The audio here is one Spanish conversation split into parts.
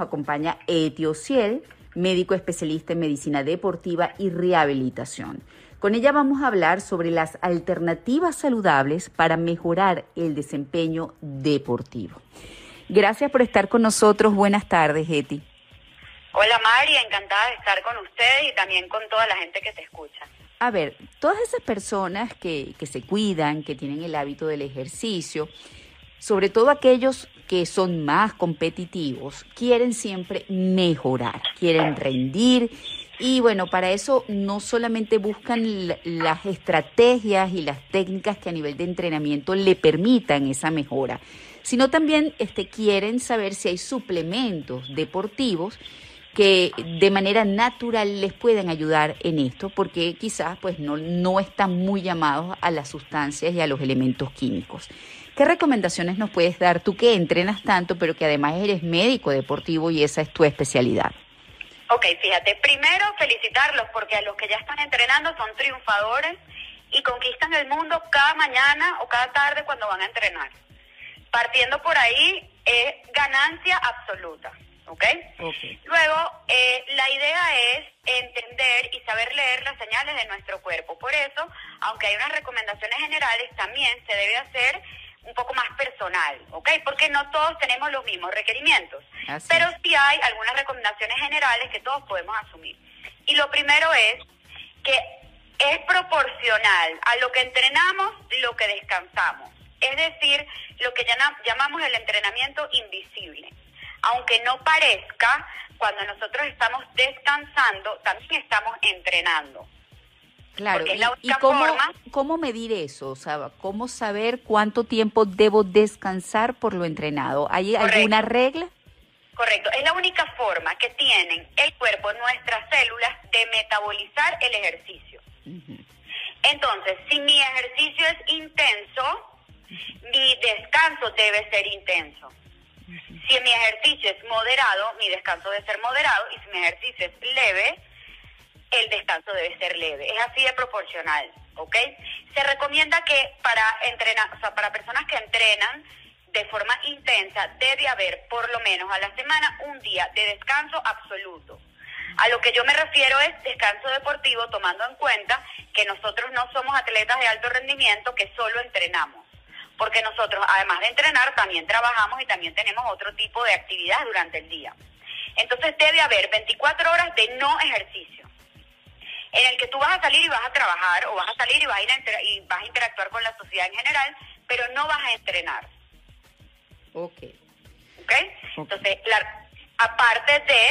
acompaña Etiociel, médico especialista en medicina deportiva y rehabilitación. Con ella vamos a hablar sobre las alternativas saludables para mejorar el desempeño deportivo. Gracias por estar con nosotros. Buenas tardes, Eti. Hola María, encantada de estar con ustedes y también con toda la gente que te escucha. A ver, todas esas personas que, que se cuidan, que tienen el hábito del ejercicio, sobre todo aquellos que son más competitivos, quieren siempre mejorar, quieren rendir y bueno, para eso no solamente buscan las estrategias y las técnicas que a nivel de entrenamiento le permitan esa mejora, sino también este, quieren saber si hay suplementos deportivos que de manera natural les puedan ayudar en esto, porque quizás pues no, no están muy llamados a las sustancias y a los elementos químicos. ¿Qué recomendaciones nos puedes dar tú que entrenas tanto, pero que además eres médico deportivo y esa es tu especialidad? Ok, fíjate, primero felicitarlos porque a los que ya están entrenando son triunfadores y conquistan el mundo cada mañana o cada tarde cuando van a entrenar. Partiendo por ahí es ganancia absoluta. ¿ok? Luego, eh, la idea es entender y saber leer las señales de nuestro cuerpo. Por eso, aunque hay unas recomendaciones generales, también se debe hacer un poco más personal, ¿ok? Porque no todos tenemos los mismos requerimientos, pero sí hay algunas recomendaciones generales que todos podemos asumir. Y lo primero es que es proporcional a lo que entrenamos, lo que descansamos. Es decir, lo que llamamos el entrenamiento invisible. Aunque no parezca, cuando nosotros estamos descansando, también estamos entrenando. Claro, y, cómo, cómo medir eso? O sea, ¿cómo saber cuánto tiempo debo descansar por lo entrenado? ¿Hay alguna regla? Correcto, es la única forma que tienen el cuerpo, nuestras células, de metabolizar el ejercicio. Entonces, si mi ejercicio es intenso, mi descanso debe ser intenso. Si mi ejercicio es moderado, mi descanso debe ser moderado, y si mi ejercicio es leve, el descanso debe ser leve. Es así de proporcional, ¿ok? Se recomienda que para entrenar, o sea, para personas que entrenan de forma intensa, debe haber por lo menos a la semana un día de descanso absoluto. A lo que yo me refiero es descanso deportivo, tomando en cuenta que nosotros no somos atletas de alto rendimiento que solo entrenamos. Porque nosotros, además de entrenar, también trabajamos y también tenemos otro tipo de actividad durante el día. Entonces debe haber 24 horas de no ejercicio en el que tú vas a salir y vas a trabajar o vas a salir y vas a, y vas a interactuar con la sociedad en general, pero no vas a entrenar. Ok. Ok. Entonces, la, aparte de,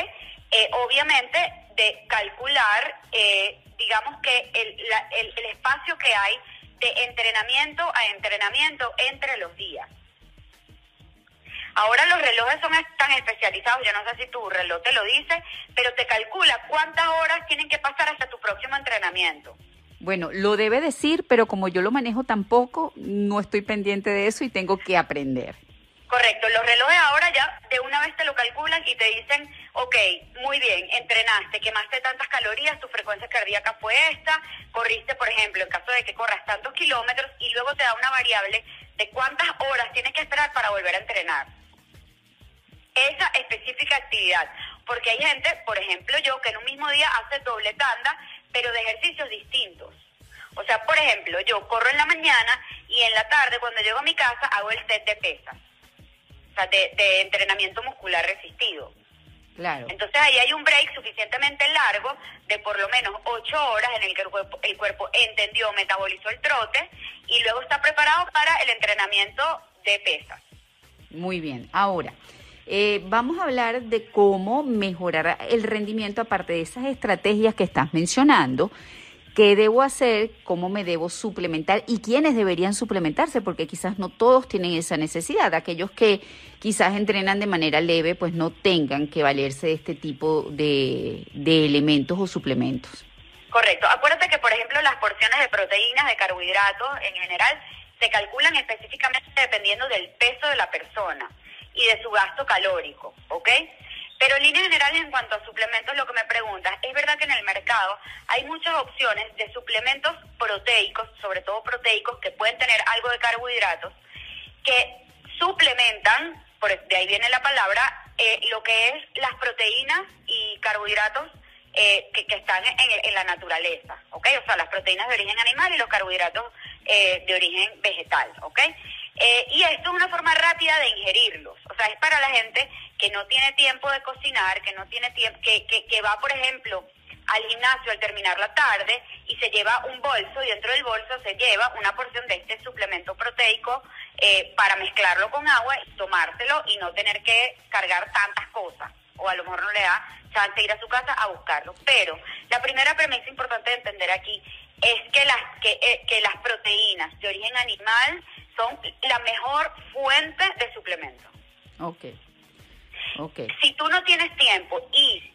eh, obviamente, de calcular, eh, digamos que el, el, el espacio que hay de entrenamiento a entrenamiento entre los días. Ahora los relojes son tan especializados, yo no sé si tu reloj te lo dice, pero te calcula cuántas horas tienen que pasar hasta tu próximo entrenamiento. Bueno, lo debe decir, pero como yo lo manejo tampoco, no estoy pendiente de eso y tengo que aprender. Correcto, los relojes ahora ya de una vez te lo calculan y te dicen, ok, muy bien, entrenaste, quemaste tantas calorías, tu frecuencia cardíaca fue esta, corriste, por ejemplo, en caso de que corras tantos kilómetros y luego te da una variable de cuántas horas tienes que esperar para volver a entrenar esa específica actividad. Porque hay gente, por ejemplo yo, que en un mismo día hace doble tanda, pero de ejercicios distintos. O sea, por ejemplo, yo corro en la mañana y en la tarde, cuando llego a mi casa, hago el set de pesas. O sea, de, entrenamiento muscular resistido. Claro. Entonces ahí hay un break suficientemente largo de por lo menos ocho horas en el que el cuerpo, el cuerpo entendió, metabolizó el trote y luego está preparado para el entrenamiento de pesas. Muy bien. Ahora, eh, vamos a hablar de cómo mejorar el rendimiento aparte de esas estrategias que estás mencionando. ¿Qué debo hacer? ¿Cómo me debo suplementar? ¿Y quiénes deberían suplementarse? Porque quizás no todos tienen esa necesidad. Aquellos que quizás entrenan de manera leve, pues no tengan que valerse de este tipo de, de elementos o suplementos. Correcto. Acuérdate que, por ejemplo, las porciones de proteínas, de carbohidratos en general, se calculan específicamente dependiendo del peso de la persona y de su gasto calórico, ¿ok? Pero en líneas generales, en cuanto a suplementos, lo que me preguntas, es verdad que en el mercado hay muchas opciones de suplementos proteicos, sobre todo proteicos, que pueden tener algo de carbohidratos, que suplementan, por, de ahí viene la palabra, eh, lo que es las proteínas y carbohidratos eh, que, están en, la naturaleza, ¿ok? O sea, las proteínas de origen animal y los carbohidratos eh, de origen vegetal, ¿ok? y esto es una forma rápida de ingerirlos, sea, es para la gente que no tiene tiempo de cocinar, que no tiene tiempo, que, va, por ejemplo, al gimnasio al terminar la tarde y se lleva un bolso y dentro del bolso se lleva una porción de este suplemento proteico eh, para mezclarlo con agua y tomárselo y no tener que cargar tantas cosas o a lo mejor no le da chance ir a su casa a buscarlo. Pero la primera premisa importante de entender aquí es que las, que, eh, que las proteínas de origen animal son la mejor fuente de suplemento. Ok. Okay. Si tú no tienes tiempo y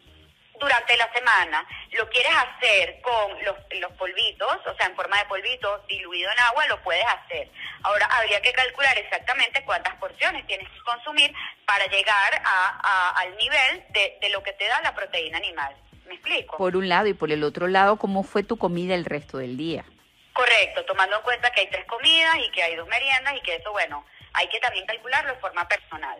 durante la semana lo quieres hacer con los, los polvitos, o sea, en forma de polvito diluido en agua, lo puedes hacer. Ahora, habría que calcular exactamente cuántas porciones tienes que consumir para llegar a, al nivel de, de lo que te da la proteína animal. ¿Me explico? Por un lado y por el otro lado, ¿cómo fue tu comida el resto del día? Correcto, tomando en cuenta que hay tres comidas y que hay dos meriendas y que eso, bueno, hay que también calcularlo de forma personal.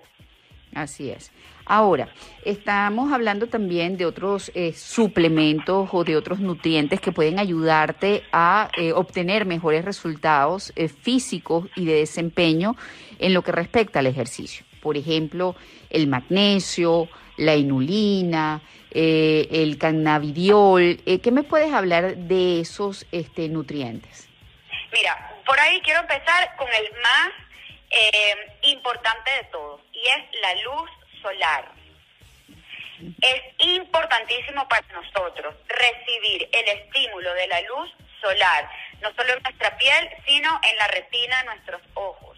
Así es. Ahora, estamos hablando también de otros eh, suplementos o de otros nutrientes que pueden ayudarte a eh, obtener mejores resultados eh, físicos y de desempeño en lo que respecta al ejercicio. Por ejemplo, el magnesio, la inulina, el cannabidiol. ¿Qué me puedes hablar de esos este, nutrientes? Mira, por ahí quiero empezar con el más importante de todos y es la luz solar. Es importantísimo para nosotros recibir el estímulo de la luz solar, no solo en nuestra piel, sino en la retina de nuestros ojos,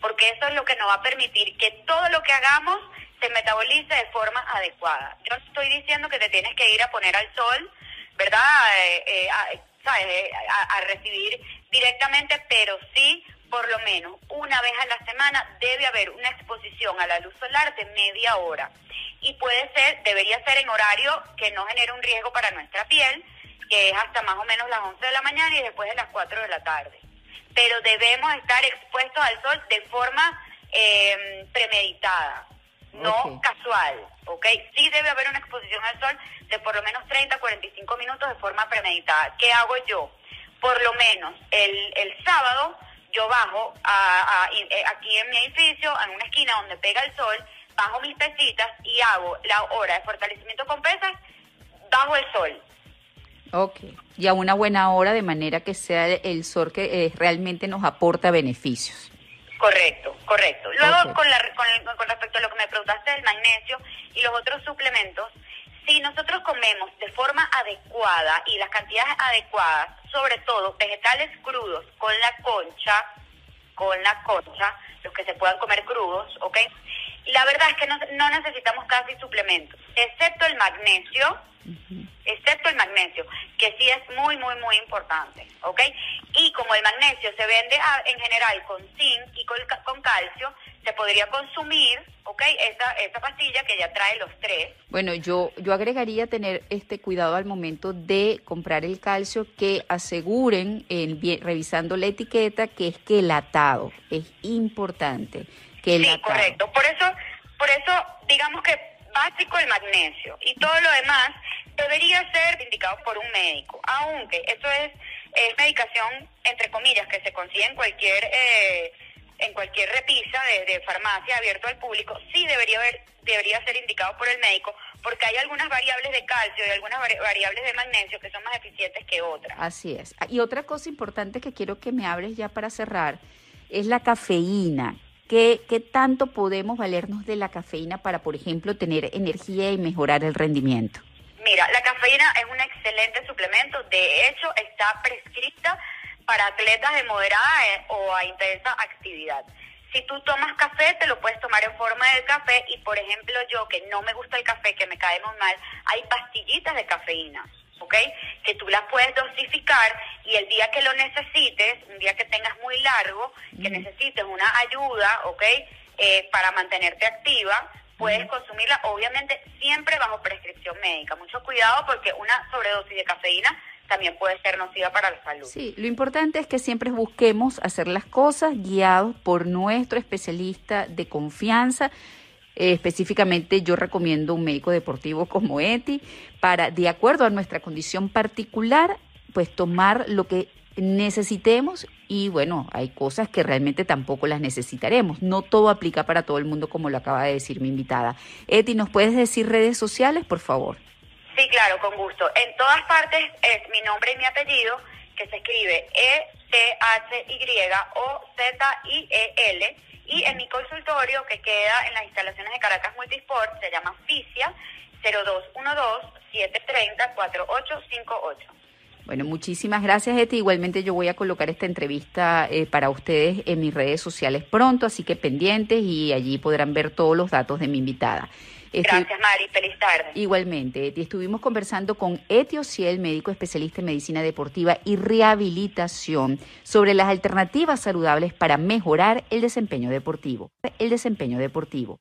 porque eso es lo que nos va a permitir que todo lo que hagamos se metabolice de forma adecuada. Yo estoy diciendo que te tienes que ir a poner al sol, ¿verdad? Eh, eh, eh, a recibir directamente, pero sí por lo menos una vez a la semana debe haber una exposición a la luz solar de media hora. Y puede ser, debería ser en horario que no genere un riesgo para nuestra piel, que es hasta más o menos las 11 de la mañana y después de las 4 de la tarde. Pero debemos estar expuestos al sol de forma em, premeditada, no casual, ¿ok? Sí debe haber una exposición al sol de por lo menos 30, 45 minutos de forma premeditada. ¿Qué hago yo? Por lo menos el, el sábado yo bajo a, eh, aquí en mi edificio, en una esquina donde pega el sol, bajo mis pesitas y hago la hora de fortalecimiento con pesas bajo el sol. Ok, y a una buena hora de manera que sea el sol que eh, realmente nos aporta beneficios. Correcto, correcto. Luego, con, la, con, con respecto a lo que me preguntaste del magnesio y los otros suplementos, si nosotros comemos de forma adecuada y las cantidades adecuadas, sobre todo vegetales crudos con la concha, con la concha, los que se puedan comer crudos, ¿ok? La verdad es que no, no necesitamos casi suplementos, excepto el magnesio, excepto el magnesio, que sí es muy, muy, muy importante, ¿ok? Y como el magnesio se vende en general con zinc y con, con calcio, se podría consumir, ¿ok? Esa, esa pastilla que ya trae los tres. Bueno, yo, yo agregaría tener este cuidado al momento de comprar el calcio, que aseguren, en, revisando la etiqueta, que es quelatado. Es importante. Que sí, correcto. Por eso, por eso, digamos que básico el magnesio y todo lo demás debería ser indicado por un médico, aunque eso es, es medicación, entre comillas, que se consigue en cualquier... Eh, en cualquier repisa de, farmacia abierto al público, sí debería haber, debería ser indicado por el médico, porque hay algunas variables de calcio y algunas variables de magnesio que son más eficientes que otras. Así es. Y otra cosa importante que quiero que me hables ya para cerrar es la cafeína. ¿Qué, ¿Qué tanto podemos valernos de la cafeína para, por ejemplo, tener energía y mejorar el rendimiento? Mira, la cafeína es un excelente suplemento. De hecho, está prescrita para atletas de moderada eh, o a intensa actividad. Si tú tomas café, te lo puedes tomar en forma de café y, por ejemplo, yo que no me gusta el café, que me cae muy mal, hay pastillitas de cafeína, ¿ok? Que tú las puedes dosificar y el día que lo necesites, un día que tengas muy largo, que necesites una ayuda, ¿ok? Eh, para mantenerte activa, puedes consumirla, obviamente siempre bajo prescripción médica. Mucho cuidado porque una sobredosis de cafeína también puede ser nociva para la salud. Sí, lo importante es que siempre busquemos hacer las cosas guiados por nuestro especialista de confianza Eh, específicamente yo recomiendo un médico deportivo como Eti para, de acuerdo a nuestra condición particular, pues tomar lo que necesitemos y bueno, hay cosas que realmente tampoco las necesitaremos. No todo aplica para todo el mundo como lo acaba de decir mi invitada. Eti, ¿nos puedes decir redes sociales, por favor? Sí, claro, con gusto. En todas partes es mi nombre y mi apellido, que se escribe E-T-H-Y-O-Z-I-E-L. Y en mi consultorio, que queda en las instalaciones de Caracas Multisport, se llama FICIA 0212-730-4858. Bueno, muchísimas gracias, Eti. Igualmente yo voy a colocar esta entrevista eh, para ustedes en mis redes sociales pronto, así que pendientes y allí podrán ver todos los datos de mi invitada. Gracias, Mari. Feliz tarde. Igualmente, Eti. Estuvimos conversando con Eti Ociel, médico especialista en medicina deportiva y rehabilitación, sobre las alternativas saludables para mejorar el desempeño deportivo. El desempeño deportivo.